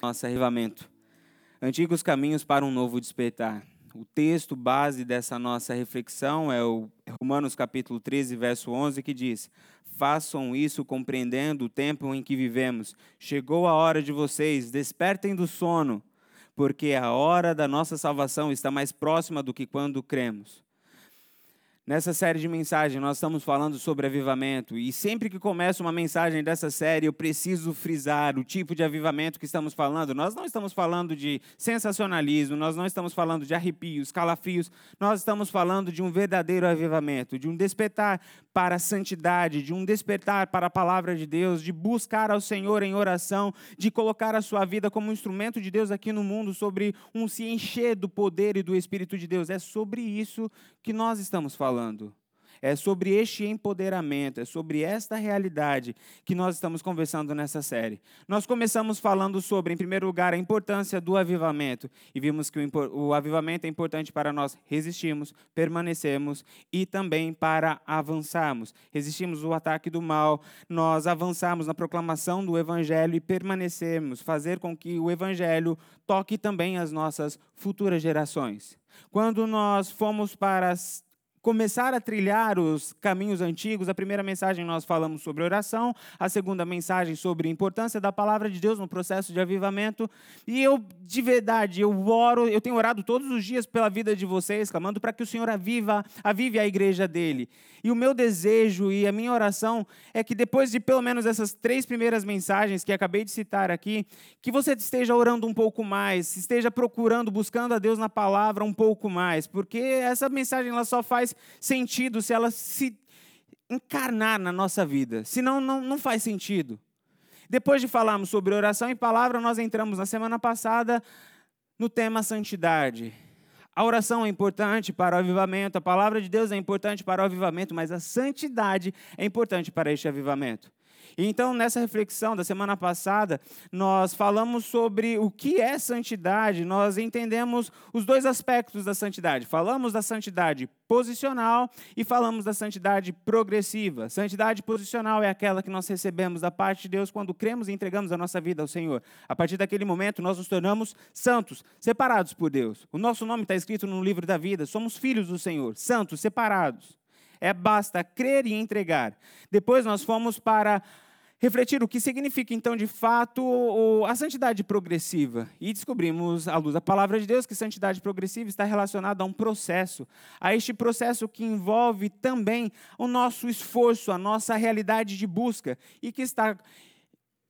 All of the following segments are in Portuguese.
nosso arrevamento. Antigos caminhos para um novo despertar. O texto base dessa nossa reflexão é o Romanos capítulo 13, verso 11, que diz: Façam isso compreendendo o tempo em que vivemos. Chegou a hora de vocês, despertem do sono, porque a hora da nossa salvação está mais próxima do que quando cremos. Nessa série de mensagens, nós estamos falando sobre avivamento, e sempre que começa uma mensagem dessa série, eu preciso frisar o tipo de avivamento que estamos falando. Nós não estamos falando de sensacionalismo, nós não estamos falando de arrepios, calafrios, nós estamos falando de um verdadeiro avivamento, de um despertar para a santidade, de um despertar para a palavra de Deus, de buscar ao Senhor em oração, de colocar a sua vida como um instrumento de Deus aqui no mundo, sobre um se encher do poder e do Espírito de Deus. É sobre isso que nós estamos falando falando. É sobre este empoderamento, é sobre esta realidade que nós estamos conversando nessa série. Nós começamos falando sobre, em primeiro lugar, a importância do avivamento. E vimos que o, o avivamento é importante para nós resistirmos, permanecermos e também para avançarmos. Resistimos o ataque do mal, nós avançamos na proclamação do evangelho e permanecermos, fazer com que o evangelho toque também as nossas futuras gerações. Quando nós fomos para começar a trilhar os caminhos antigos, a primeira mensagem nós falamos sobre oração, a segunda mensagem sobre a importância da palavra de Deus no processo de avivamento. E eu, de verdade, eu oro, eu tenho orado todos os dias pela vida de vocês, clamando para que o Senhor aviva, avive a igreja dele. E o meu desejo e a minha oração é que depois de pelo menos essas três primeiras mensagens que acabei de citar aqui, que você esteja orando um pouco mais, esteja procurando, buscando a Deus na palavra um pouco mais, porque essa mensagem ela só faz sentido se ela se encarnar na nossa vida, senão não, não faz sentido. Depois de falarmos sobre oração e palavra, nós entramos na semana passada no tema santidade. A oração é importante para o avivamento, a palavra de Deus é importante para o avivamento, mas a santidade é importante para este avivamento. Então, nessa reflexão da semana passada, nós falamos sobre o que é santidade, nós entendemos os dois aspectos da santidade. Falamos da santidade posicional e falamos da santidade progressiva. Santidade posicional é aquela que nós recebemos da parte de Deus quando cremos e entregamos a nossa vida ao Senhor. A partir daquele momento, nós nos tornamos santos, separados por Deus. O nosso nome está escrito no livro da vida, somos filhos do Senhor, santos, separados. É basta crer e entregar. Depois nós fomos para refletir o que significa, então, de fato, a santidade progressiva. E descobrimos, à luz da palavra de Deus, que santidade progressiva está relacionada a um processo, a este processo que envolve também o nosso esforço, a nossa realidade de busca, e que está.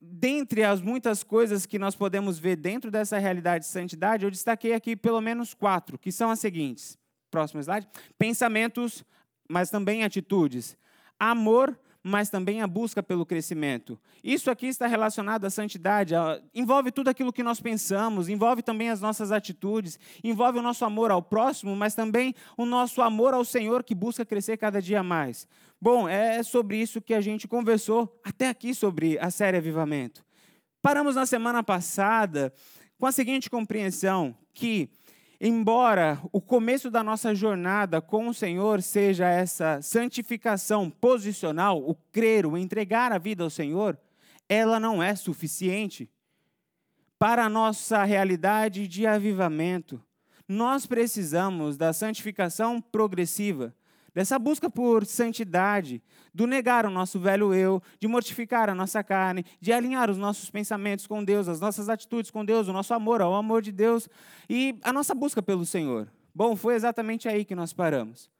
Dentre as muitas coisas que nós podemos ver dentro dessa realidade de santidade, eu destaquei aqui pelo menos quatro, que são as seguintes. Próximo slide. Pensamentos, mas também atitudes. Amor, mas também a busca pelo crescimento. Isso aqui está relacionado à santidade, envolve tudo aquilo que nós pensamos, envolve também as nossas atitudes, envolve o nosso amor ao próximo, mas também o nosso amor ao Senhor que busca crescer cada dia mais. Bom, é sobre isso que a gente conversou até aqui sobre a série Avivamento. Paramos na semana passada com a seguinte compreensão: que Embora o começo da nossa jornada com o Senhor seja essa santificação posicional, o crer, o entregar a vida ao Senhor, ela não é suficiente para a nossa realidade de avivamento. Nós precisamos da santificação progressiva dessa busca por santidade, do negar o nosso velho eu, de mortificar a nossa carne, de alinhar os nossos pensamentos com Deus, as nossas atitudes com Deus, o nosso amor ao amor de Deus e a nossa busca pelo Senhor. Bom, foi exatamente aí que nós paramos.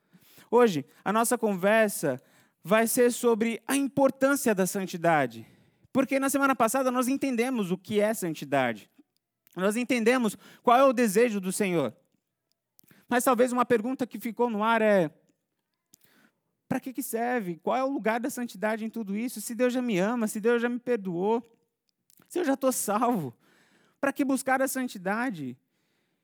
Hoje, a nossa conversa vai ser sobre a importância da santidade. Porque na semana passada nós entendemos o que é santidade. Nós entendemos qual é o desejo do Senhor. Mas talvez uma pergunta que ficou no ar é: para que, que serve? Qual é o lugar da santidade em tudo isso? Se Deus já me ama, se Deus já me perdoou, se eu já estou salvo, para que buscar a santidade?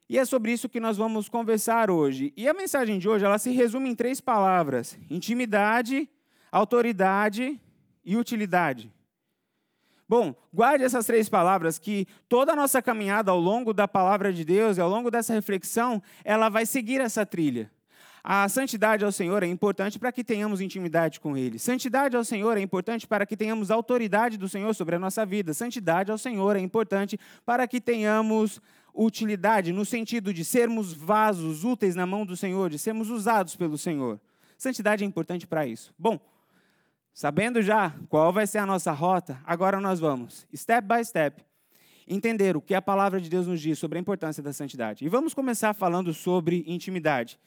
E é sobre isso que nós vamos conversar hoje. E a mensagem de hoje, ela se resume em três palavras: intimidade, autoridade e utilidade. Bom, guarde essas três palavras que toda a nossa caminhada ao longo da palavra de Deus e ao longo dessa reflexão, ela vai seguir essa trilha. A santidade ao Senhor é importante para que tenhamos intimidade com Ele. Santidade ao Senhor é importante para que tenhamos autoridade do Senhor sobre a nossa vida. Santidade ao Senhor é importante para que tenhamos utilidade, no sentido de sermos vasos úteis na mão do Senhor, de sermos usados pelo Senhor. Santidade é importante para isso. Bom, sabendo já qual vai ser a nossa rota, agora nós vamos, step by step, entender o que a palavra de Deus nos diz sobre a importância da santidade. E vamos começar falando sobre intimidade.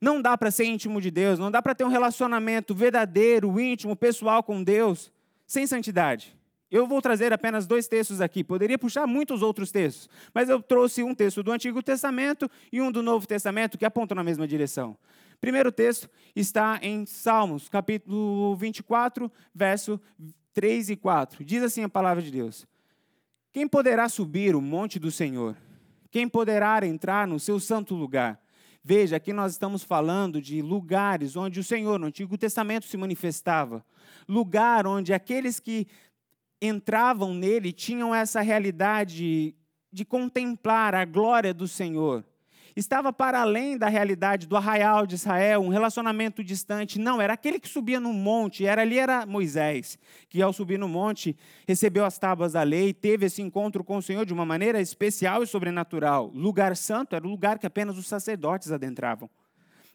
Não dá para ser íntimo de Deus, não dá para ter um relacionamento verdadeiro, íntimo, pessoal com Deus sem santidade. Eu vou trazer apenas dois textos aqui, poderia puxar muitos outros textos, mas eu trouxe um texto do Antigo Testamento e um do Novo Testamento que apontam na mesma direção. Primeiro texto está em Salmos, capítulo 24, verso 3 e 4. Diz assim a palavra de Deus: Quem poderá subir o monte do Senhor? Quem poderá entrar no seu santo lugar? Veja, aqui nós estamos falando de lugares onde o Senhor, no Antigo Testamento, se manifestava. Lugar onde aqueles que entravam nele tinham essa realidade de contemplar a glória do Senhor. Estava para além da realidade do arraial de Israel, um relacionamento distante. Não, era aquele que subia no monte, era ali era Moisés, que ao subir no monte recebeu as tábuas da lei, teve esse encontro com o Senhor de uma maneira especial e sobrenatural. Lugar santo era o lugar que apenas os sacerdotes adentravam.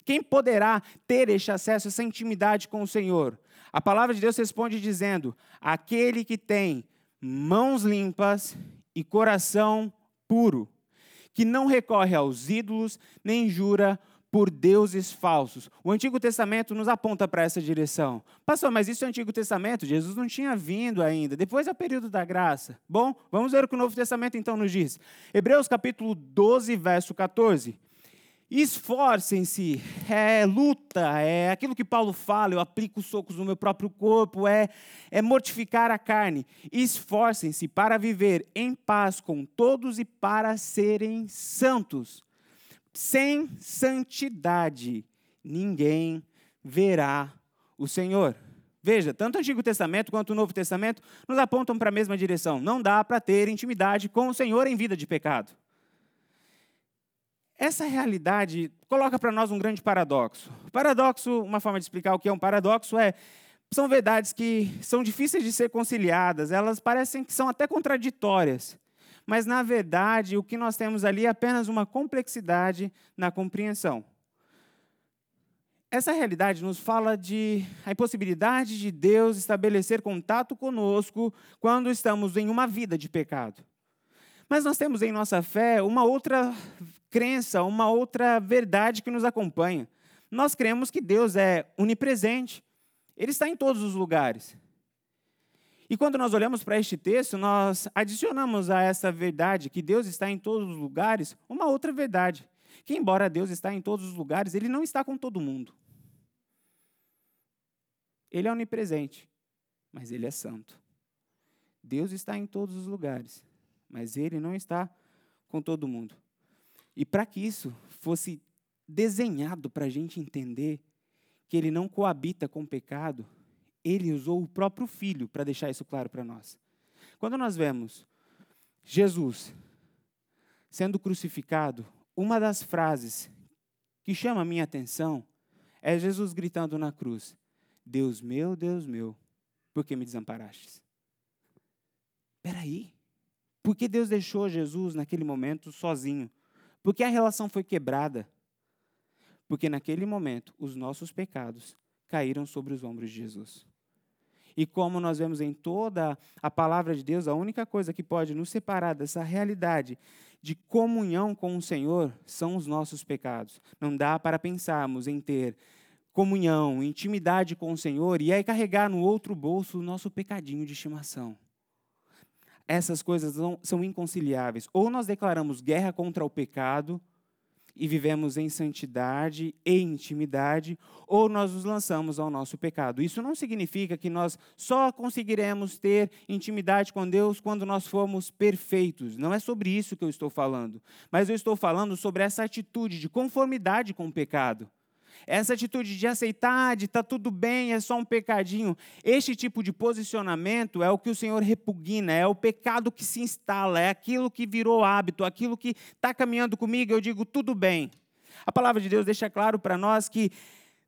Quem poderá ter este acesso, essa intimidade com o Senhor? A palavra de Deus responde dizendo: aquele que tem mãos limpas e coração puro que não recorre aos ídolos, nem jura por deuses falsos. O Antigo Testamento nos aponta para essa direção. Pastor, mas isso é o Antigo Testamento? Jesus não tinha vindo ainda. Depois é o período da graça. Bom, vamos ver o que o Novo Testamento então nos diz. Hebreus capítulo 12, verso 14. Esforcem-se, é luta, é aquilo que Paulo fala, eu aplico socos no meu próprio corpo, é, é mortificar a carne. Esforcem-se para viver em paz com todos e para serem santos. Sem santidade, ninguém verá o Senhor. Veja, tanto o Antigo Testamento quanto o Novo Testamento nos apontam para a mesma direção. Não dá para ter intimidade com o Senhor em vida de pecado. Essa realidade coloca para nós um grande paradoxo. Paradoxo, uma forma de explicar o que é um paradoxo é são verdades que são difíceis de ser conciliadas, elas parecem que são até contraditórias. Mas, na verdade, o que nós temos ali é apenas uma complexidade na compreensão. Essa realidade nos fala de a impossibilidade de Deus estabelecer contato conosco quando estamos em uma vida de pecado. Mas nós temos em nossa fé uma outra crença, uma outra verdade que nos acompanha. Nós cremos que Deus é onipresente, Ele está em todos os lugares. E quando nós olhamos para este texto, nós adicionamos a essa verdade, que Deus está em todos os lugares, uma outra verdade. Que, embora Deus está em todos os lugares, Ele não está com todo mundo. Ele é onipresente, mas Ele é santo. Deus está em todos os lugares, mas Ele não está com todo mundo. E para que isso fosse desenhado para a gente entender que ele não coabita com o pecado, ele usou o próprio filho para deixar isso claro para nós. Quando nós vemos Jesus sendo crucificado, uma das frases que chama a minha atenção é Jesus gritando na cruz: Deus meu, Deus meu, por que me desamparastes? Espera aí. Por que Deus deixou Jesus naquele momento sozinho? Porque a relação foi quebrada. Porque naquele momento os nossos pecados caíram sobre os ombros de Jesus. E como nós vemos em toda a palavra de Deus, a única coisa que pode nos separar dessa realidade de comunhão com o Senhor são os nossos pecados. Não dá para pensarmos em ter comunhão, intimidade com o Senhor e aí carregar no outro bolso o nosso pecadinho de estimação essas coisas não, são inconciliáveis. Ou nós declaramos guerra contra o pecado e vivemos em santidade e intimidade, ou nós nos lançamos ao nosso pecado. Isso não significa que nós só conseguiremos ter intimidade com Deus quando nós formos perfeitos. Não é sobre isso que eu estou falando. Mas eu estou falando sobre essa atitude de conformidade com o pecado. Essa atitude de aceitar, de está tudo bem, é só um pecadinho. Este tipo de posicionamento é o que o Senhor repugna, é o pecado que se instala, é aquilo que virou hábito, aquilo que está caminhando comigo, eu digo tudo bem. A palavra de Deus deixa claro para nós que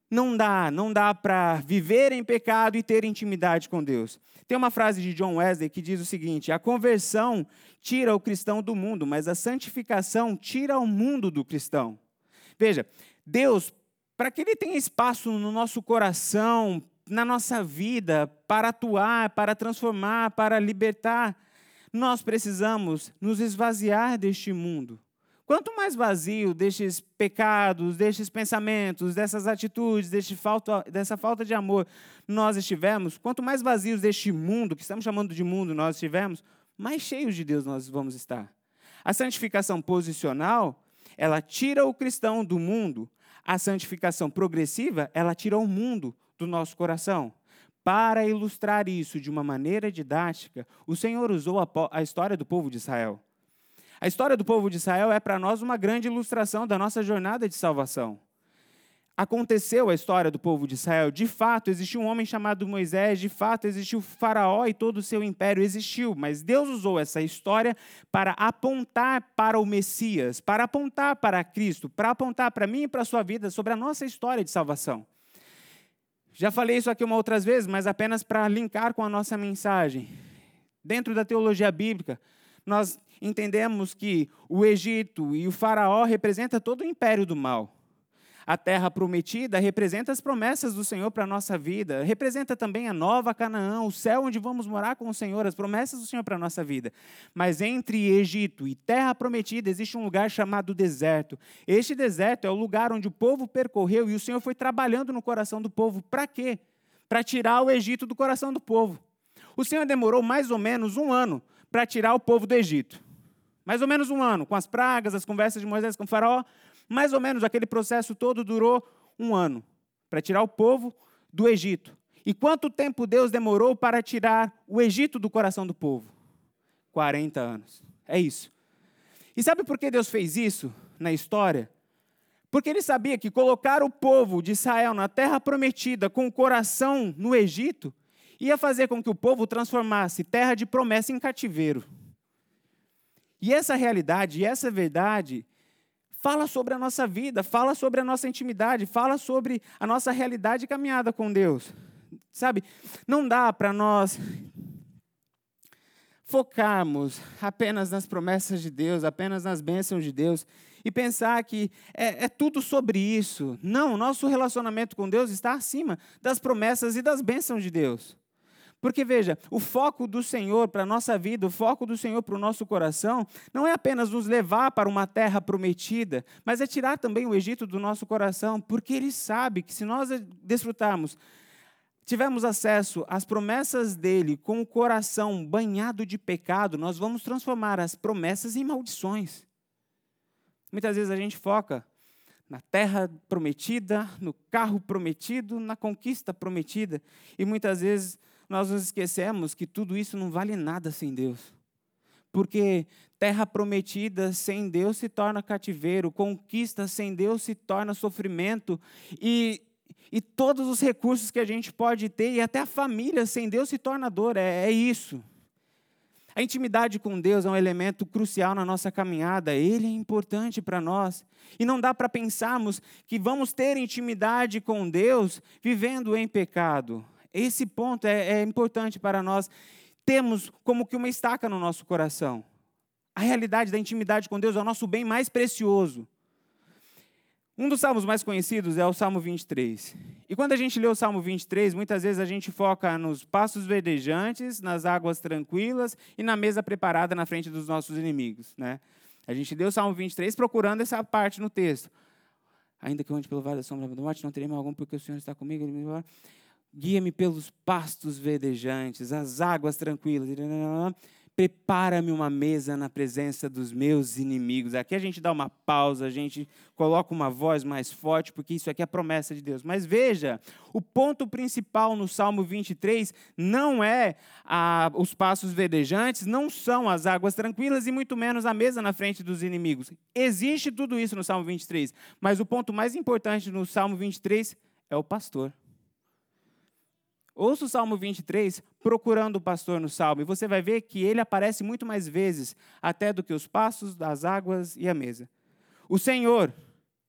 não dá, não dá para viver em pecado e ter intimidade com Deus. Tem uma frase de John Wesley que diz o seguinte: a conversão tira o cristão do mundo, mas a santificação tira o mundo do cristão. Veja, Deus, para que Ele tenha espaço no nosso coração, na nossa vida, para atuar, para transformar, para libertar, nós precisamos nos esvaziar deste mundo. Quanto mais vazio destes pecados, destes pensamentos, dessas atitudes, deste falta, dessa falta de amor nós estivermos, quanto mais vazios deste mundo, que estamos chamando de mundo, nós estivermos, mais cheios de Deus nós vamos estar. A santificação posicional, ela tira o cristão do mundo. A santificação progressiva, ela tira o mundo do nosso coração. Para ilustrar isso de uma maneira didática, o Senhor usou a, a história do povo de Israel. A história do povo de Israel é para nós uma grande ilustração da nossa jornada de salvação. Aconteceu a história do povo de Israel. De fato, existiu um homem chamado Moisés, de fato, existiu Faraó e todo o seu império existiu, mas Deus usou essa história para apontar para o Messias, para apontar para Cristo, para apontar para mim e para a sua vida sobre a nossa história de salvação. Já falei isso aqui uma outras vezes, mas apenas para linkar com a nossa mensagem. Dentro da teologia bíblica, nós entendemos que o Egito e o Faraó representam todo o império do mal. A terra prometida representa as promessas do Senhor para a nossa vida, representa também a nova Canaã, o céu onde vamos morar com o Senhor, as promessas do Senhor para a nossa vida. Mas entre Egito e terra prometida existe um lugar chamado deserto. Este deserto é o lugar onde o povo percorreu e o Senhor foi trabalhando no coração do povo. Para quê? Para tirar o Egito do coração do povo. O Senhor demorou mais ou menos um ano para tirar o povo do Egito. Mais ou menos um ano, com as pragas, as conversas de Moisés com o faraó, mais ou menos aquele processo todo durou um ano para tirar o povo do Egito. E quanto tempo Deus demorou para tirar o Egito do coração do povo? 40 anos. É isso. E sabe por que Deus fez isso na história? Porque ele sabia que colocar o povo de Israel na terra prometida com o coração no Egito ia fazer com que o povo transformasse terra de promessa em cativeiro. E essa realidade, essa verdade, fala sobre a nossa vida, fala sobre a nossa intimidade, fala sobre a nossa realidade caminhada com Deus. Sabe, não dá para nós focarmos apenas nas promessas de Deus, apenas nas bênçãos de Deus e pensar que é, é, tudo sobre isso. Não, nosso relacionamento com Deus está acima das promessas e das bênçãos de Deus. Porque veja, o foco do Senhor para a nossa vida, o foco do Senhor para o nosso coração, não é apenas nos levar para uma terra prometida, mas é tirar também o Egito do nosso coração, porque Ele sabe que se nós desfrutarmos, tivermos acesso às promessas dele com o coração banhado de pecado, nós vamos transformar as promessas em maldições. Muitas vezes a gente foca na terra prometida, no carro prometido, na conquista prometida, e muitas vezes nós nos esquecemos que tudo isso não vale nada sem Deus. Porque terra prometida sem Deus se torna cativeiro, conquista sem Deus se torna sofrimento, e, e todos os recursos que a gente pode ter, e até a família sem Deus se torna dor, é, é isso. A intimidade com Deus é um elemento crucial na nossa caminhada, ele é importante para nós. E não dá para pensarmos que vamos ter intimidade com Deus vivendo em pecado. Esse ponto é, é importante para nós. Temos como que uma estaca no nosso coração. A realidade da intimidade com Deus é o nosso bem mais precioso. Um dos salmos mais conhecidos é o Salmo 23. E quando a gente lê o Salmo 23, muitas vezes a gente foca nos passos verdejantes, nas águas tranquilas e na mesa preparada na frente dos nossos inimigos. Né? A gente lê o Salmo 23 procurando essa parte no texto. Ainda que eu ande pelo vale da sombra da morte, não terei mal algum, porque o Senhor está comigo. Guia-me pelos pastos verdejantes, as águas tranquilas. Prepara-me uma mesa na presença dos meus inimigos. Aqui a gente dá uma pausa, a gente coloca uma voz mais forte, porque isso aqui é a promessa de Deus. Mas veja, o ponto principal no Salmo 23 não é a, os pastos verdejantes, não são as águas tranquilas e muito menos a mesa na frente dos inimigos. Existe tudo isso no Salmo 23, mas o ponto mais importante no Salmo 23 é o pastor. Ouça o Salmo 23 procurando o pastor no Salmo, e você vai ver que ele aparece muito mais vezes, até do que os passos, das águas e a mesa. O Senhor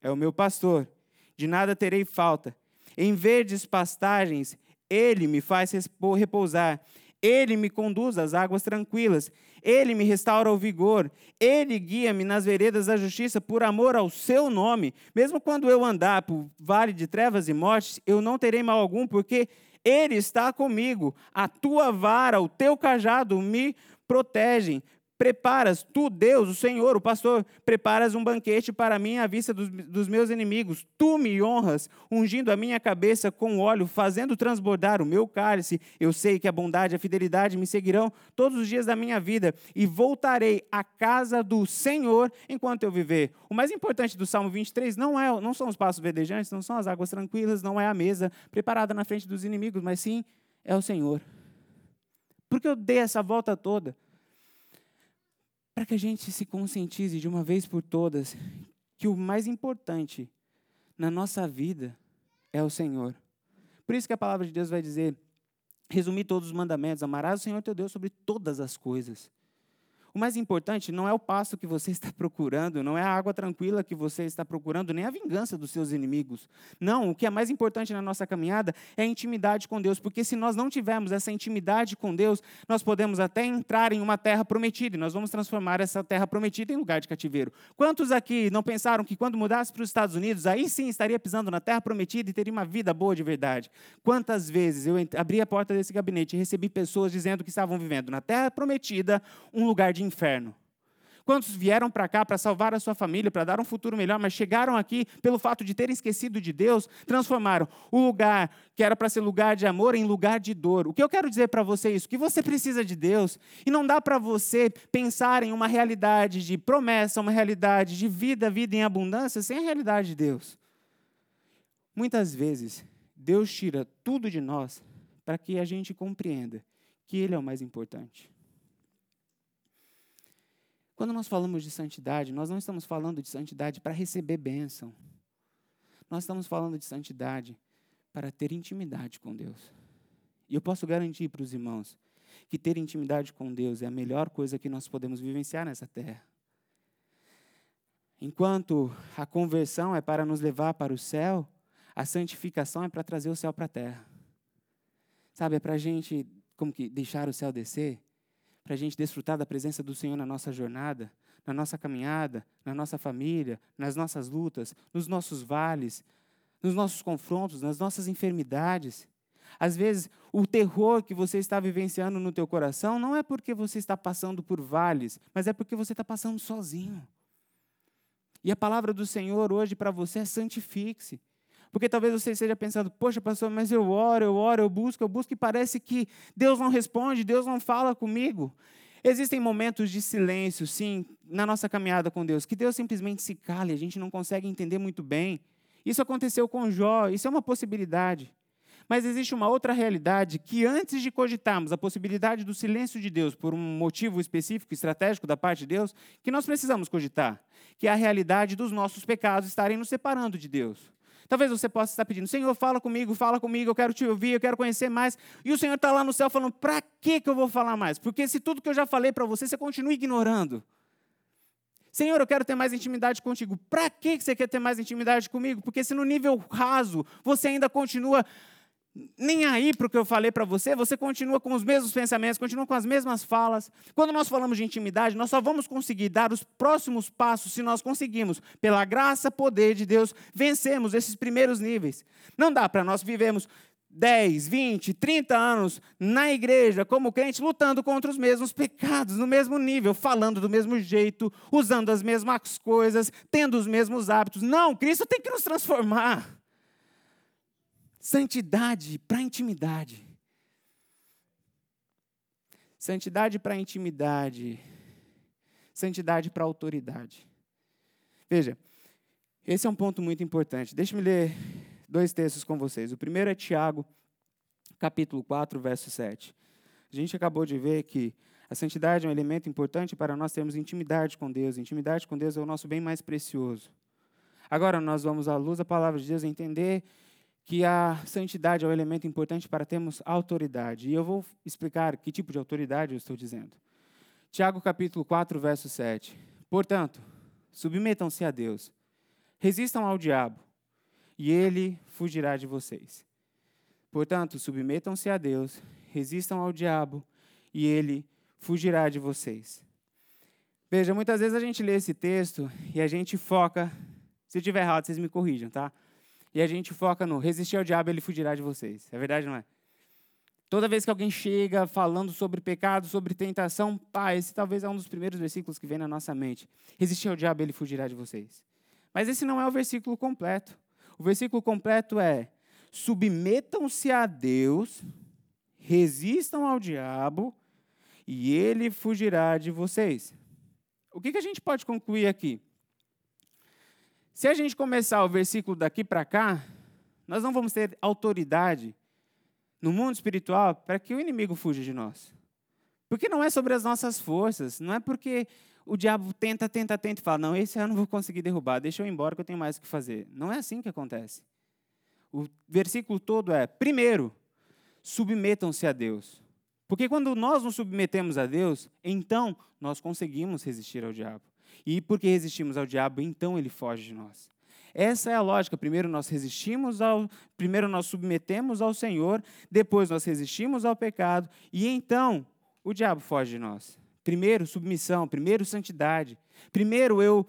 é o meu pastor, de nada terei falta. Em verdes pastagens, ele me faz repousar. Ele me conduz às águas tranquilas. Ele me restaura o vigor. Ele guia-me nas veredas da justiça por amor ao seu nome. Mesmo quando eu andar por vale de trevas e mortes, eu não terei mal algum, porque ele está comigo. A tua vara, o teu cajado me protegem. Preparas, tu, Deus, o Senhor, o pastor, preparas um banquete para mim à vista dos, dos, meus inimigos. Tu me honras, ungindo a minha cabeça com óleo, fazendo transbordar o meu cálice. Eu sei que a bondade e a fidelidade me seguirão todos os dias da minha vida e voltarei à casa do Senhor enquanto eu viver. O mais importante do Salmo 23 não, é, não são os passos verdejantes, não são as águas tranquilas, não é a mesa preparada na frente dos inimigos, mas sim é o Senhor. Porque eu dei essa volta toda para que a gente se conscientize de uma vez por todas que o mais importante na nossa vida é o Senhor. Por isso que a palavra de Deus vai dizer, resumir todos os mandamentos, amarás o Senhor teu Deus sobre todas as coisas. O mais importante não é o passo que você está procurando, não é a água tranquila que você está procurando, nem a vingança dos seus inimigos. Não, o que é mais importante na nossa caminhada é a intimidade com Deus, porque se nós não tivermos essa intimidade com Deus, nós podemos até entrar em uma terra prometida e nós vamos transformar essa terra prometida em lugar de cativeiro. Quantos aqui não pensaram que quando mudasse para os Estados Unidos, aí sim estaria pisando na terra prometida e teria uma vida boa de verdade? Quantas vezes eu abri a porta desse gabinete e recebi pessoas dizendo que estavam vivendo na terra prometida um lugar de de inferno. Quantos vieram para cá para salvar a sua família, para dar um futuro melhor, mas chegaram aqui pelo fato de terem esquecido de Deus, transformaram o lugar que era para ser lugar de amor em lugar de dor. O que eu quero dizer para você é isso, que você precisa de Deus e não dá para você pensar em uma realidade de promessa, uma realidade de vida, vida em abundância, sem a realidade de Deus. Muitas vezes, Deus tira tudo de nós para que a gente compreenda que Ele é o mais importante. Quando nós falamos de santidade, nós não estamos falando de santidade para receber bênção. Nós estamos falando de santidade para ter intimidade com Deus. E eu posso garantir para os irmãos que ter intimidade com Deus é a melhor coisa que nós podemos vivenciar nessa terra. Enquanto a conversão é para nos levar para o céu, a santificação é para trazer o céu para a terra. Sabe, é para a gente como que deixar o céu descer para a gente desfrutar da presença do Senhor na nossa jornada, na nossa caminhada, na nossa família, nas nossas lutas, nos nossos vales, nos nossos confrontos, nas nossas enfermidades. Às vezes, o terror que você está vivenciando no teu coração não é porque você está passando por vales, mas é porque você está passando sozinho. E a palavra do Senhor hoje para você é santifique-se. Porque talvez você esteja pensando, poxa, pastor, mas eu oro, eu oro, eu busco, eu busco, e parece que Deus não responde, Deus não fala comigo. Existem momentos de silêncio, sim, na nossa caminhada com Deus, que Deus simplesmente se cala a gente não consegue entender muito bem. Isso aconteceu com Jó, isso é uma possibilidade. Mas existe uma outra realidade que, antes de cogitarmos a possibilidade do silêncio de Deus por um motivo específico, estratégico da parte de Deus, que nós precisamos cogitar, que é a realidade dos nossos pecados estarem nos separando de Deus. Talvez você possa estar pedindo, Senhor, fala comigo, fala comigo, eu quero te ouvir, eu quero conhecer mais. E o Senhor está lá no céu falando, para que eu vou falar mais? Porque se tudo que eu já falei para você, você continua ignorando. Senhor, eu quero ter mais intimidade contigo. Para que você quer ter mais intimidade comigo? Porque se no nível raso você ainda continua nem aí para o que eu falei para você, você continua com os mesmos pensamentos, continua com as mesmas falas. Quando nós falamos de intimidade, nós só vamos conseguir dar os próximos passos se nós conseguirmos, pela graça, poder de Deus, vencermos esses primeiros níveis. Não dá para nós vivermos 10, 20, 30 anos na igreja como crente, lutando contra os mesmos pecados, no mesmo nível, falando do mesmo jeito, usando as mesmas coisas, tendo os mesmos hábitos. Não, Cristo tem que nos transformar. Santidade para intimidade. Santidade para intimidade. Santidade para autoridade. Veja, esse é um ponto muito importante. Deixe-me ler dois textos com vocês. O primeiro é Tiago, capítulo 4, verso 7. A gente acabou de ver que a santidade é um elemento importante para nós termos intimidade com Deus. Intimidade com Deus é o nosso bem mais precioso. Agora nós vamos, à luz da palavra de Deus, entender que a santidade é um elemento importante para termos autoridade. E eu vou explicar que tipo de autoridade eu estou dizendo. Tiago capítulo 4, verso 7. Portanto, submetam-se a Deus. resistam ao diabo, e ele fugirá de vocês. Portanto, submetam-se a Deus, resistam ao diabo, e ele fugirá de vocês. Veja, muitas vezes a gente lê esse texto e a gente foca, se eu estiver errado, vocês me corrijam, tá? E a gente foca no resistir ao diabo, ele fugirá de vocês. É verdade, não é? Toda vez que alguém chega falando sobre pecado, sobre tentação, pá, esse talvez é um dos primeiros versículos que vem na nossa mente. Resistir ao diabo, ele fugirá de vocês. Mas esse não é o versículo completo. O versículo completo é: submetam-se a Deus, resistam ao diabo, e ele fugirá de vocês. O que, que a gente pode concluir aqui? Se a gente começar o versículo daqui para cá, nós não vamos ter autoridade no mundo espiritual para que o inimigo fuja de nós. Porque não é sobre as nossas forças, não é porque o diabo tenta, tenta, tenta e fala: não, esse eu não vou conseguir derrubar, deixa eu ir embora que eu tenho mais o que fazer. Não é assim que acontece. O versículo todo é: primeiro, submetam-se a Deus. Porque quando nós nos submetemos a Deus, então nós conseguimos resistir ao diabo. E porque resistimos ao diabo, então ele foge de nós. Essa é a lógica. Primeiro nós resistimos ao, primeiro nós submetemos ao Senhor, depois nós resistimos ao pecado e então o diabo foge de nós. Primeiro submissão, primeiro santidade. Primeiro eu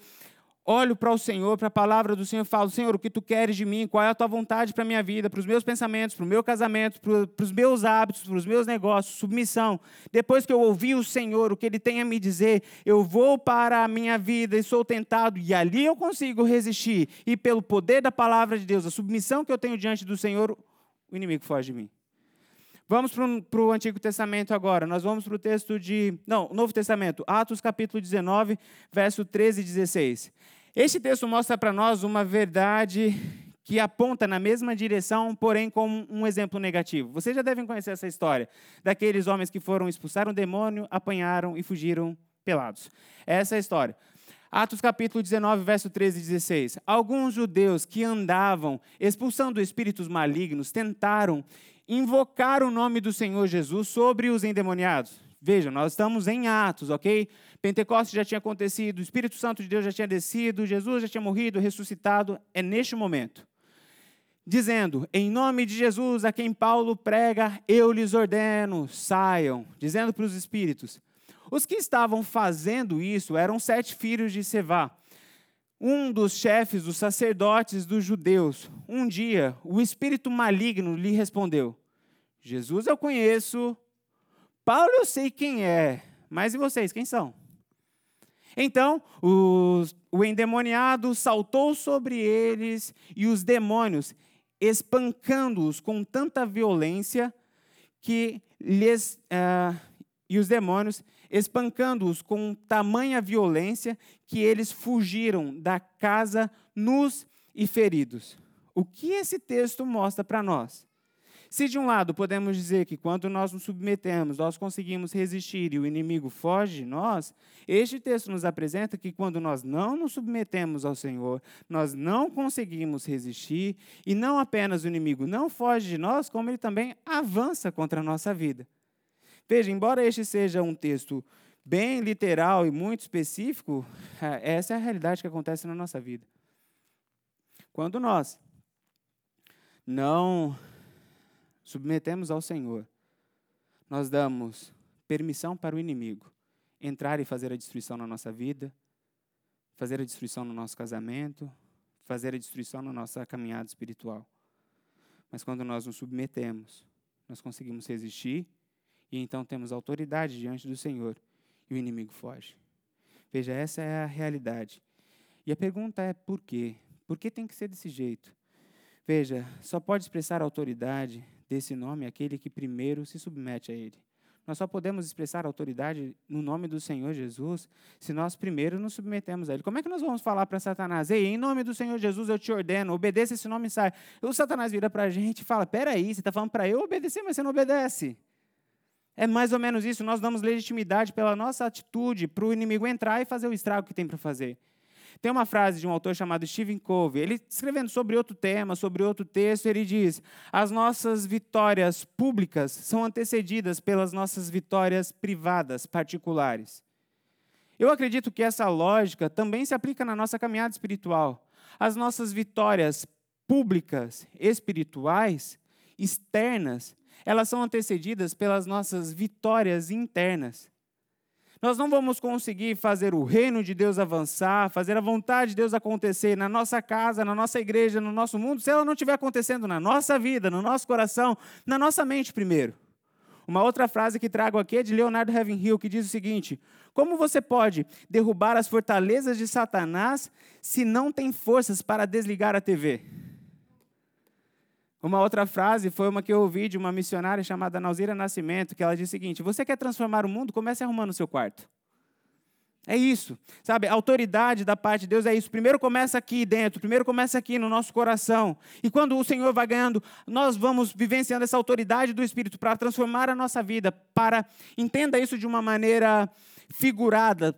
olho para o Senhor, para a palavra do Senhor e falo: Senhor, o que tu queres de mim? Qual é a tua vontade para a minha vida, para os meus pensamentos, para o meu casamento, para, os meus hábitos, para os meus negócios? Submissão. Depois que eu ouvi o Senhor, o que Ele tem a me dizer, eu vou para a minha vida e sou tentado, e ali eu consigo resistir. E pelo poder da palavra de Deus, a submissão que eu tenho diante do Senhor, o inimigo foge de mim. Vamos para o Antigo Testamento agora. Nós vamos para o texto de. Não, Novo Testamento, Atos capítulo 19, verso 13 e 16. Este texto mostra para nós uma verdade que aponta na mesma direção, porém com um exemplo negativo. Vocês já devem conhecer essa história daqueles homens que foram expulsar um demônio, apanharam e fugiram pelados. Essa é a história. Atos capítulo 19, verso 13 e 16. Alguns judeus que andavam expulsando espíritos malignos tentaram invocar o nome do Senhor Jesus sobre os endemoniados. Vejam, nós estamos em Atos, ok? Pentecostes já tinha acontecido, o Espírito Santo de Deus já tinha descido, Jesus já tinha morrido, ressuscitado. É neste momento. Dizendo, em nome de Jesus, a quem Paulo prega, eu lhes ordeno, saiam. Dizendo para os espíritos. Os que estavam fazendo isso eram sete filhos de Sevá. Um dos chefes dos sacerdotes dos judeus. Um dia, o espírito maligno lhe respondeu: Jesus eu conheço, Paulo eu sei quem é, mas e vocês, quem são? Então, o endemoniado saltou sobre eles e os demônios, espancando-os com tanta violência que lhes. Uh, e os demônios, espancando-os com tamanha violência que eles fugiram da casa nus e feridos. O que esse texto mostra para nós? Se de um lado podemos dizer que quando nós nos submetemos, nós conseguimos resistir e o inimigo foge de nós, este texto nos apresenta que quando nós não nos submetemos ao Senhor, nós não conseguimos resistir e não apenas o inimigo não foge de nós, como ele também avança contra a nossa vida. Veja, embora este seja um texto bem literal e muito específico, essa é a realidade que acontece na nossa vida. Quando nós não submetemos ao Senhor, nós damos permissão para o inimigo entrar e fazer a destruição na nossa vida, fazer a destruição no nosso casamento, fazer a destruição na nossa caminhada espiritual. Mas quando nós nos submetemos, nós conseguimos resistir e então temos autoridade diante do Senhor e o inimigo foge. Veja, essa é a realidade. E a pergunta é por quê? Por que tem que ser desse jeito? Veja, só pode expressar autoridade desse nome aquele que primeiro se submete a ele. Nós só podemos expressar autoridade no nome do Senhor Jesus se nós primeiro nos submetemos a Ele. Como é que nós vamos falar para Satanás? Ei, em nome do Senhor Jesus eu te ordeno, obedeça esse nome e sai. O Satanás vira para a gente e fala: peraí, você está falando para eu obedecer, mas você não obedece. É mais ou menos isso. Nós damos legitimidade pela nossa atitude para o inimigo entrar e fazer o estrago que tem para fazer. Tem uma frase de um autor chamado Stephen Covey. Ele escrevendo sobre outro tema, sobre outro texto, ele diz: "As nossas vitórias públicas são antecedidas pelas nossas vitórias privadas, particulares." Eu acredito que essa lógica também se aplica na nossa caminhada espiritual. as nossas vitórias públicas, espirituais, externas, elas são antecedidas pelas nossas vitórias internas. Nós não vamos conseguir fazer o reino de Deus avançar, fazer a vontade de Deus acontecer na nossa casa, na nossa igreja, no nosso mundo, se ela não estiver acontecendo na nossa vida, no nosso coração, na nossa mente primeiro. Uma outra frase que trago aqui é de Leonardo Ravenhill, que diz o seguinte: Como você pode derrubar as fortalezas de Satanás se não tem forças para desligar a TV? Uma outra frase foi uma que eu ouvi de uma missionária chamada Nauzira Nascimento, que ela diz o seguinte: Você quer transformar o mundo? Comece arrumando o seu quarto. É isso, sabe? A autoridade da parte de Deus é isso. Primeiro começa aqui dentro, primeiro começa aqui no nosso coração. E quando o Senhor vai ganhando, nós vamos vivenciando essa autoridade do Espírito para transformar a nossa vida, para, entenda isso de uma maneira figurada,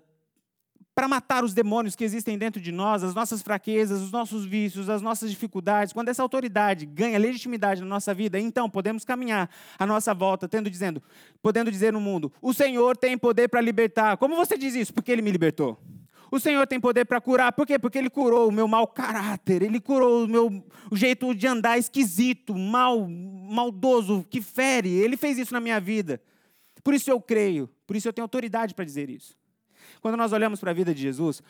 para matar os demônios que existem dentro de nós, as nossas fraquezas, os nossos vícios, as nossas dificuldades. Quando essa autoridade ganha legitimidade na nossa vida, então podemos caminhar à nossa volta, tendo dizendo, podendo dizer no mundo: "O Senhor tem poder para libertar". Como você diz isso? Porque ele me libertou. O Senhor tem poder para curar. Por quê? Porque Ele curou o meu mau caráter. Ele curou o meu o jeito de andar esquisito, mal, maldoso, que fere. Ele fez isso na minha vida. Por isso eu creio. Por isso eu tenho autoridade para dizer isso. Quando nós olhamos para a vida de Jesus,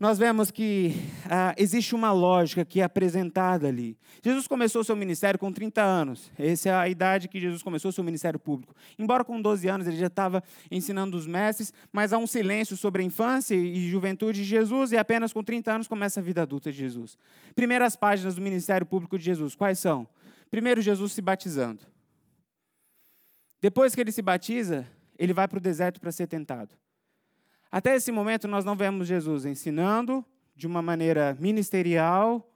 nós vemos que ah, existe uma lógica que é apresentada ali. Jesus começou seu ministério com 30 anos. Essa é a idade que Jesus começou seu ministério público. Embora com 12 anos ele já estava ensinando os mestres, mas há um silêncio sobre a infância e juventude de Jesus e apenas com 30 anos começa a vida adulta de Jesus. Primeiras páginas do ministério público de Jesus, quais são? Primeiro, Jesus se batizando. Depois que ele se batiza, ele vai para o deserto para ser tentado. Até esse momento, nós não vemos Jesus ensinando de uma maneira ministerial,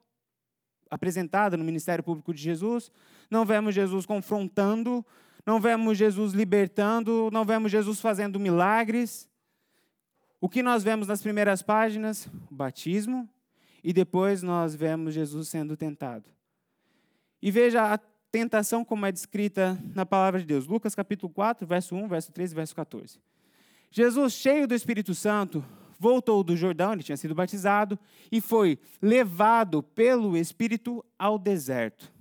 apresentada no ministério público de Jesus, não vemos Jesus confrontando, não vemos Jesus libertando, não vemos Jesus fazendo milagres. O que nós vemos nas primeiras páginas? O batismo, e depois nós vemos Jesus sendo tentado. E veja a tentação como é descrita na palavra de Deus. Lucas capítulo 4, verso 1, verso 13 e verso 14. Jesus, cheio do Espírito Santo, voltou do Jordão, ele tinha sido batizado, e foi levado pelo Espírito ao deserto.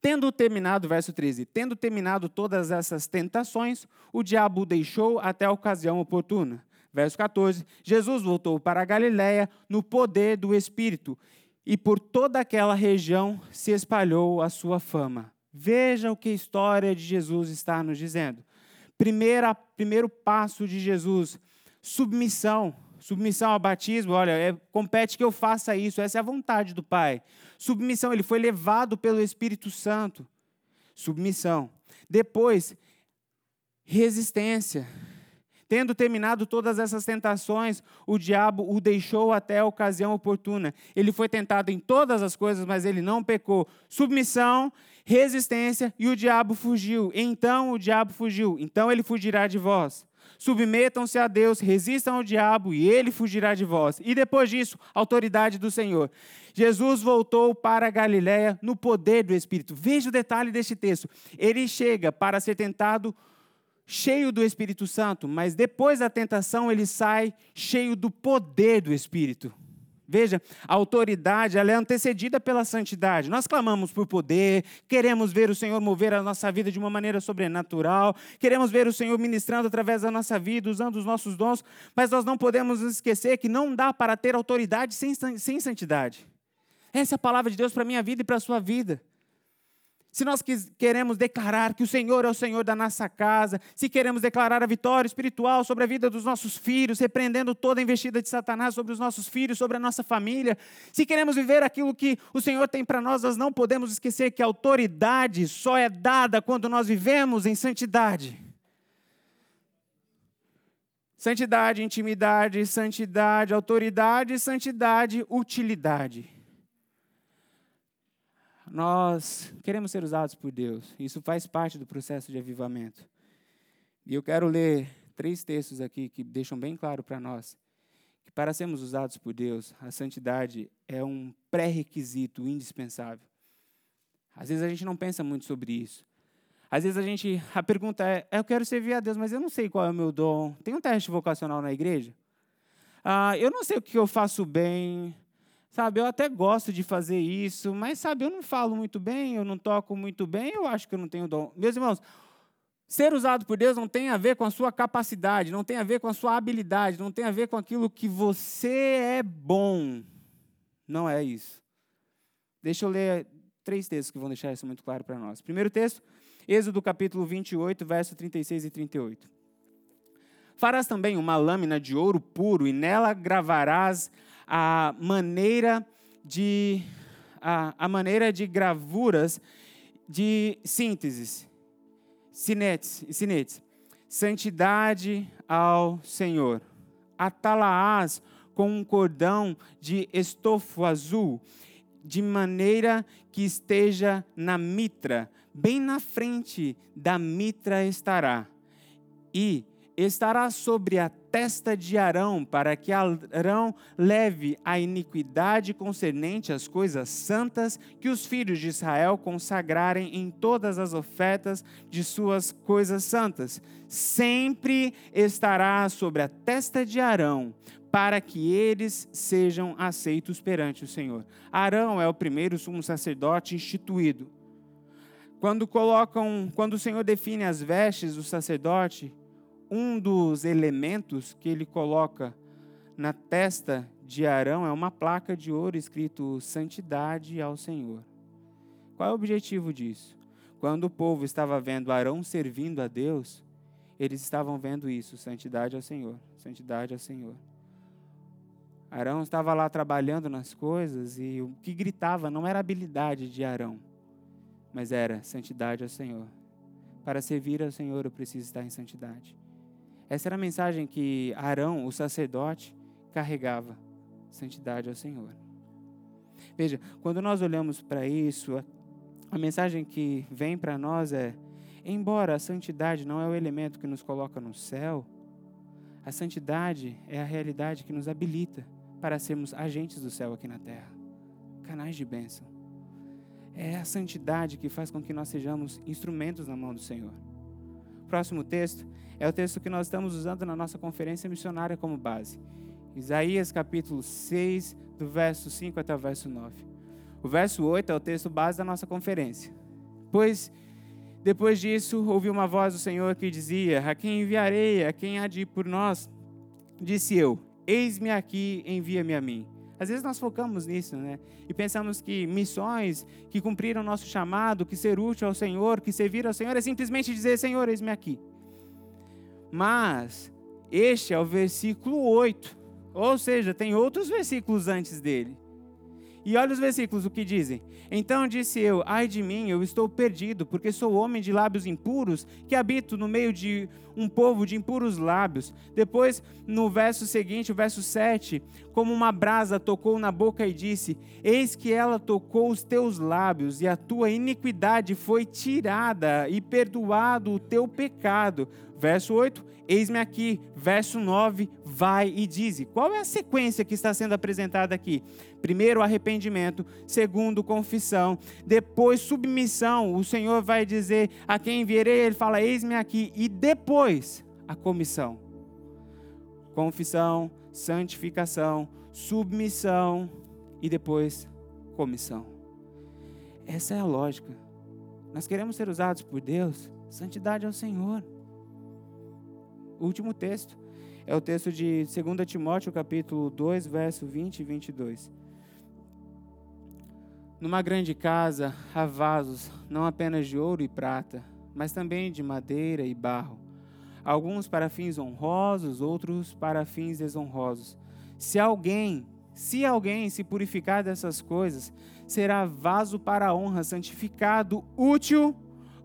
Tendo terminado, verso 13, tendo terminado todas essas tentações, o diabo o deixou até a ocasião oportuna. Verso 14, Jesus voltou para a Galiléia no poder do Espírito, e por toda aquela região se espalhou a sua fama. Veja o que a história de Jesus está nos dizendo. Primeira, primeiro passo de Jesus, submissão. Submissão ao batismo, olha, é, compete que eu faça isso, essa é a vontade do Pai. Submissão, ele foi levado pelo Espírito Santo. Submissão. Depois, resistência. Tendo terminado todas essas tentações, o diabo o deixou até a ocasião oportuna. Ele foi tentado em todas as coisas, mas ele não pecou. Submissão, resistência e o diabo fugiu. Então o diabo fugiu. Então ele fugirá de vós. Submetam-se a Deus, resistam ao diabo e ele fugirá de vós. E depois disso, autoridade do Senhor. Jesus voltou para Galiléia no poder do Espírito. Veja o detalhe deste texto. Ele chega para ser tentado cheio do Espírito Santo, mas depois da tentação ele sai cheio do poder do Espírito. Veja, a autoridade ela é antecedida pela santidade. Nós clamamos por poder, queremos ver o Senhor mover a nossa vida de uma maneira sobrenatural, queremos ver o Senhor ministrando através da nossa vida, usando os nossos dons, mas nós não podemos esquecer que não dá para ter autoridade sem, sem santidade. Essa é a palavra de Deus para a minha vida e para a sua vida se nós queremos declarar que o Senhor é o Senhor da nossa casa, se queremos declarar a vitória espiritual sobre a vida dos nossos filhos, repreendendo toda a investida de Satanás sobre os nossos filhos, sobre a nossa família, se queremos viver aquilo que o Senhor tem para nós, nós não podemos esquecer que a autoridade só é dada quando nós vivemos em santidade. Santidade, intimidade, santidade, autoridade, santidade, utilidade. Nós queremos ser usados por Deus. Isso faz parte do processo de avivamento. E eu quero ler três textos aqui que deixam bem claro para nós que para sermos usados por Deus, a santidade é um pré-requisito indispensável. Às vezes a gente não pensa muito sobre isso. Às vezes a gente, a pergunta é, eu quero servir a Deus, mas eu não sei qual é o meu dom. Tem um teste vocacional na igreja? Ah, eu não sei o que eu faço bem. Sabe, eu até gosto de fazer isso, mas sabe, eu não falo muito bem, eu não toco muito bem, eu acho que eu não tenho dom. Meus irmãos, ser usado por Deus não tem a ver com a sua capacidade, não tem a ver com a sua habilidade, não tem a ver com aquilo que você é bom. Não é isso. Deixa eu ler três textos que vão deixar isso muito claro para nós. Primeiro texto, Êxodo capítulo 28, verso 36 e 38. Farás também uma lâmina de ouro puro e nela gravarás a maneira de a, a maneira de gravuras de sínteses, sinetes, sinetes. Santidade ao Senhor. Atalaás com um cordão de estofo azul, de maneira que esteja na mitra, bem na frente da mitra estará. E estará sobre a testa de Arão, para que Arão leve a iniquidade concernente às coisas santas que os filhos de Israel consagrarem em todas as ofertas de suas coisas santas. Sempre estará sobre a testa de Arão, para que eles sejam aceitos perante o Senhor. Arão é o primeiro sumo sacerdote instituído. Quando colocam, quando o Senhor define as vestes do sacerdote, um dos elementos que ele coloca na testa de Arão é uma placa de ouro escrito Santidade ao Senhor. Qual é o objetivo disso? Quando o povo estava vendo Arão servindo a Deus, eles estavam vendo isso, santidade ao Senhor, santidade ao Senhor. Arão estava lá trabalhando nas coisas e o que gritava não era habilidade de Arão, mas era santidade ao Senhor. Para servir ao Senhor, eu preciso estar em santidade. Essa era a mensagem que Arão, o sacerdote, carregava: santidade ao Senhor. Veja, quando nós olhamos para isso, a mensagem que vem para nós é: embora a santidade não é o elemento que nos coloca no céu, a santidade é a realidade que nos habilita para sermos agentes do céu aqui na terra, canais de bênção. É a santidade que faz com que nós sejamos instrumentos na mão do Senhor. Próximo texto é o texto que nós estamos usando na nossa conferência missionária como base. Isaías capítulo 6, do verso 5 até o verso 9. O verso 8 é o texto base da nossa conferência. Pois, depois disso, ouvi uma voz do Senhor que dizia: A quem enviarei? A quem há de ir por nós? Disse eu: Eis-me aqui, envia-me a mim. Às vezes nós focamos nisso, né? E pensamos que missões, que cumprir o nosso chamado, que ser útil ao Senhor, que servir ao Senhor, é simplesmente dizer: Senhor, eis-me aqui. Mas este é o versículo 8. Ou seja, tem outros versículos antes dele. E olha os versículos o que dizem. Então disse eu: Ai de mim, eu estou perdido, porque sou homem de lábios impuros, que habito no meio de um povo de impuros lábios. Depois, no verso seguinte, o verso 7, como uma brasa tocou na boca e disse: Eis que ela tocou os teus lábios, e a tua iniquidade foi tirada, e perdoado o teu pecado. Verso 8: Eis-me aqui. Verso 9: Vai e dize. Qual é a sequência que está sendo apresentada aqui? Primeiro, arrependimento. Segundo, confissão. Depois, submissão. O Senhor vai dizer a quem enviarei, ele fala: Eis-me aqui. E depois, a comissão. Confissão, santificação, submissão e depois comissão. Essa é a lógica. Nós queremos ser usados por Deus, santidade ao Senhor último texto é o texto de 2 Timóteo, capítulo 2, verso 20 e 22. Numa grande casa há vasos, não apenas de ouro e prata, mas também de madeira e barro. Alguns para fins honrosos, outros para fins desonrosos. Se alguém, se alguém se purificar dessas coisas, será vaso para a honra, santificado, útil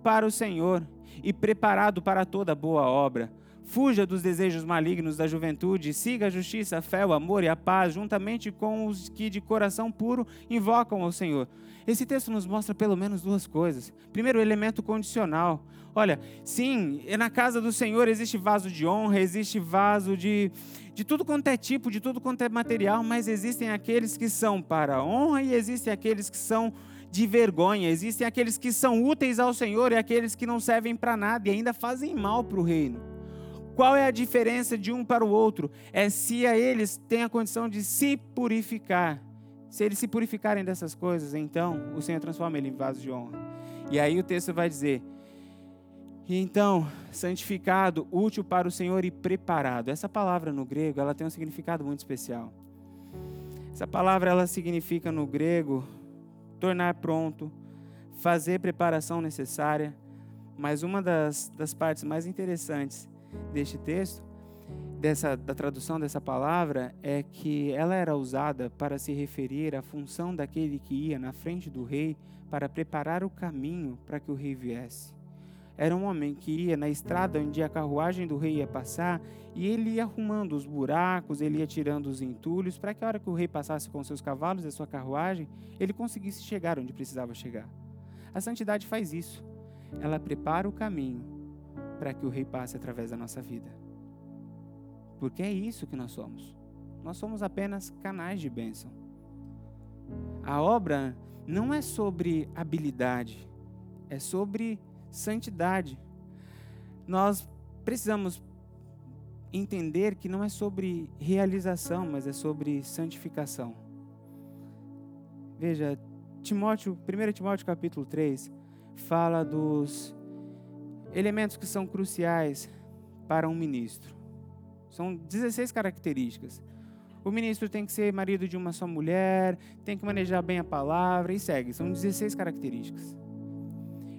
para o Senhor e preparado para toda boa obra. Fuja dos desejos malignos da juventude, siga a justiça, a fé, o amor e a paz, juntamente com os que de coração puro invocam ao Senhor. Esse texto nos mostra pelo menos duas coisas. Primeiro, o elemento condicional. Olha, sim, na casa do Senhor existe vaso de honra, existe vaso de, de tudo quanto é tipo, de tudo quanto é material, mas existem aqueles que são para honra e existem aqueles que são de vergonha. Existem aqueles que são úteis ao Senhor e aqueles que não servem para nada e ainda fazem mal para o reino. Qual é a diferença de um para o outro? É se a eles têm a condição de se purificar. Se eles se purificarem dessas coisas, então o Senhor transforma ele em vaso de honra. E aí o texto vai dizer: e então, santificado, útil para o Senhor e preparado. Essa palavra no grego, ela tem um significado muito especial. Essa palavra ela significa no grego tornar pronto, fazer preparação necessária. Mas uma das, das partes mais interessantes deste texto, dessa, da tradução dessa palavra, é que ela era usada para se referir à função daquele que ia na frente do rei para preparar o caminho para que o rei viesse. Era um homem que ia na estrada onde a carruagem do rei ia passar e ele ia arrumando os buracos, ele ia tirando os entulhos, para que a hora que o rei passasse com seus cavalos e sua carruagem, ele conseguisse chegar onde precisava chegar. A santidade faz isso. Ela prepara o caminho para que o rei passe através da nossa vida. Porque é isso que nós somos. Nós somos apenas canais de bênção. A obra não é sobre habilidade, é sobre santidade. Nós precisamos entender que não é sobre realização, mas é sobre santificação. Veja, Timóteo, 1 Timóteo capítulo 3, fala dos elementos que são cruciais para um ministro. São 16 características. O ministro tem que ser marido de uma só mulher, tem que manejar bem a palavra e segue. São 16 características.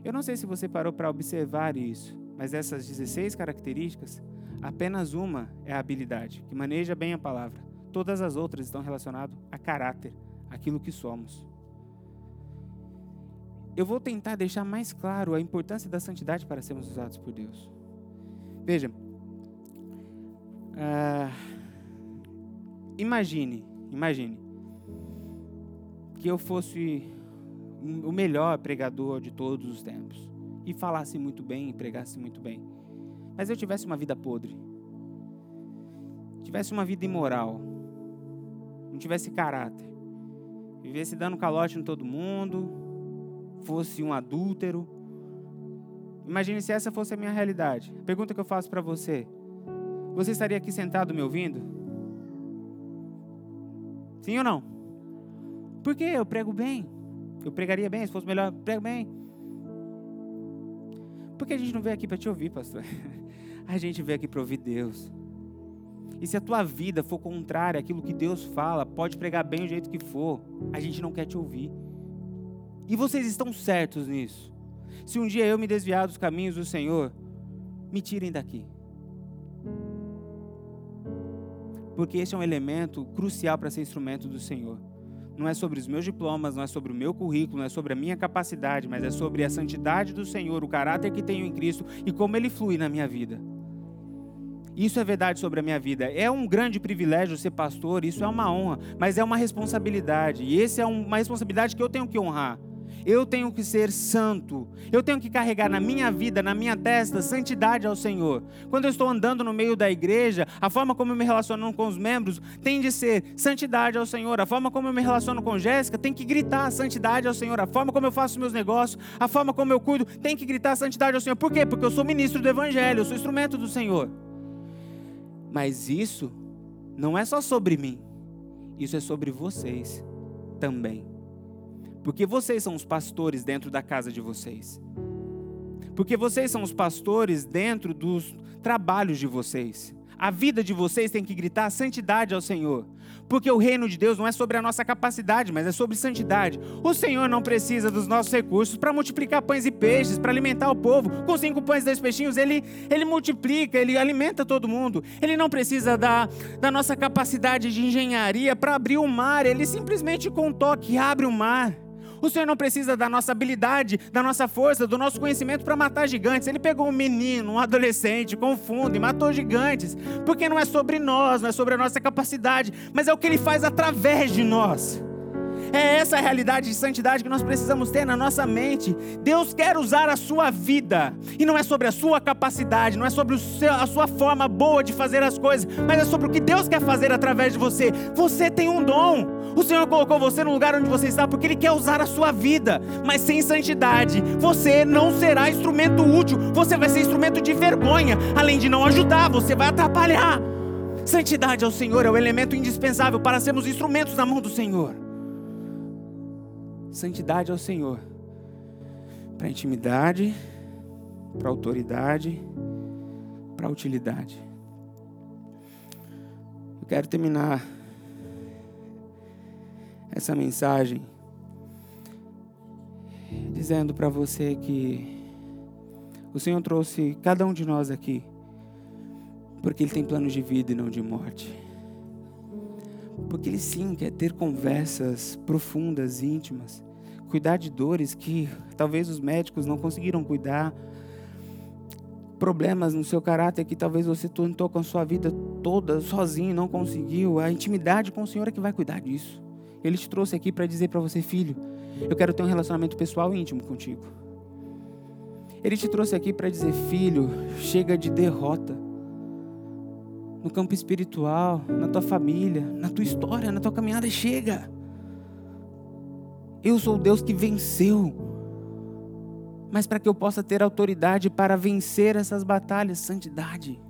Eu não sei se você parou para observar isso, mas dessas 16 características, apenas uma é a habilidade, que maneja bem a palavra. Todas as outras estão relacionadas a caráter, aquilo que somos. Eu vou tentar deixar mais claro a importância da santidade para sermos usados por Deus. Veja, uh, imagine, imagine que eu fosse o melhor pregador de todos os tempos e falasse muito bem e pregasse muito bem, mas eu tivesse uma vida podre, tivesse uma vida imoral, não tivesse caráter, vivesse dando calote em todo mundo, fosse um adúltero. Imagine se essa fosse a minha realidade. Pergunta que eu faço para você: você estaria aqui sentado me ouvindo? Sim ou não? Porque eu prego bem. Eu pregaria bem, se fosse melhor, prego bem. Por que a gente não veio aqui para te ouvir, pastor? A gente veio aqui para ouvir Deus. E se a tua vida for contrária àquilo que Deus fala, pode pregar bem o jeito que for, a gente não quer te ouvir. E vocês estão certos nisso. Se um dia eu me desviar dos caminhos do Senhor, me tirem daqui. Porque esse é um elemento crucial para ser instrumento do Senhor não é sobre os meus diplomas, não é sobre o meu currículo, não é sobre a minha capacidade, mas é sobre a santidade do Senhor, o caráter que tenho em Cristo e como ele flui na minha vida. Isso é verdade sobre a minha vida. É um grande privilégio ser pastor, isso é uma honra, mas é uma responsabilidade. E essa é uma responsabilidade que eu tenho que honrar. Eu tenho que ser santo. Eu tenho que carregar na minha vida, na minha testa, santidade ao Senhor. Quando eu estou andando no meio da igreja, a forma como eu me relaciono com os membros tem de ser santidade ao Senhor. A forma como eu me relaciono com Jéssica tem que gritar santidade ao Senhor. A forma como eu faço meus negócios, a forma como eu cuido, tem que gritar santidade ao Senhor. Por quê? Porque eu sou ministro do Evangelho, eu sou instrumento do Senhor. Mas isso não é só sobre mim, isso é sobre vocês também. Porque vocês são os pastores dentro da casa de vocês. Porque vocês são os pastores dentro dos trabalhos de vocês. A vida de vocês tem que gritar santidade ao Senhor. Porque o reino de Deus não é sobre a nossa capacidade, mas é sobre santidade. O Senhor não precisa dos nossos recursos para multiplicar pães e peixes, para alimentar o povo. Com cinco pães e dois peixinhos, ele, ele multiplica, ele alimenta todo mundo. Ele não precisa da, da nossa capacidade de engenharia para abrir o mar. Ele simplesmente com um toque abre o mar. O Senhor não precisa da nossa habilidade, da nossa força, do nosso conhecimento para matar gigantes. Ele pegou um menino, um adolescente, com fundo e matou gigantes. Porque não é sobre nós, não é sobre a nossa capacidade, mas é o que ele faz através de nós. É essa realidade de santidade que nós precisamos ter na nossa mente. Deus quer usar a sua vida, e não é sobre a sua capacidade, não é sobre seu, a sua forma boa de fazer as coisas, mas é sobre o que Deus quer fazer através de você. Você tem um dom. O Senhor colocou você no lugar onde você está porque Ele quer usar a sua vida, mas sem santidade, você não será instrumento útil, você vai ser instrumento de vergonha, além de não ajudar, você vai atrapalhar. Santidade ao Senhor é o elemento indispensável para sermos instrumentos na mão do Senhor. Santidade ao Senhor. Para intimidade, para autoridade, para utilidade. Eu quero terminar essa mensagem dizendo para você que o Senhor trouxe cada um de nós aqui porque Ele tem planos de vida e não de morte. Porque Ele sim quer ter conversas profundas, íntimas, cuidar de dores que talvez os médicos não conseguiram cuidar, problemas no seu caráter que talvez você tentou com a sua vida toda sozinho, não conseguiu. A intimidade com o Senhor é que vai cuidar disso. Ele te trouxe aqui para dizer para você, filho, eu quero ter um relacionamento pessoal e íntimo contigo. Ele te trouxe aqui para dizer, filho, chega de derrota. No campo espiritual, na tua família, na tua história, na tua caminhada, chega. Eu sou o Deus que venceu. Mas para que eu possa ter autoridade para vencer essas batalhas, santidade.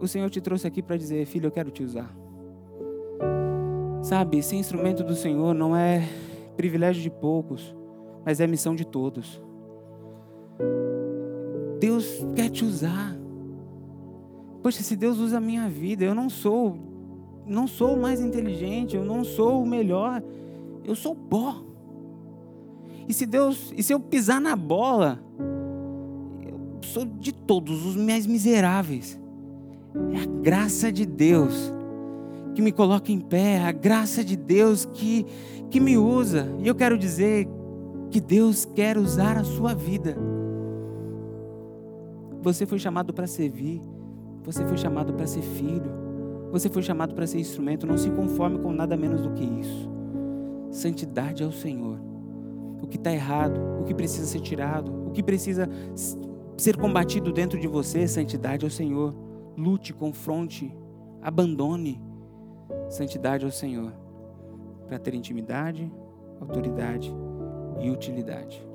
O Senhor te trouxe aqui para dizer, filho, eu quero te usar. Sabe, ser instrumento do Senhor não é privilégio de poucos, mas é missão de todos. Deus quer te usar. Poxa, se Deus usa a minha vida, eu não sou não sou o mais inteligente, eu não sou o melhor, eu sou pó. E se Deus, e se eu pisar na bola, eu sou de todos os mais miseráveis. É a graça de Deus que me coloca em pé, a graça de Deus que, que me usa. E eu quero dizer que Deus quer usar a sua vida. Você foi chamado para servir, você foi chamado para ser filho, você foi chamado para ser instrumento. Não se conforme com nada menos do que isso. Santidade ao Senhor. O que está errado, o que precisa ser tirado, o que precisa ser combatido dentro de você, santidade ao Senhor. Lute, confronte, abandone santidade ao Senhor, para ter intimidade, autoridade e utilidade.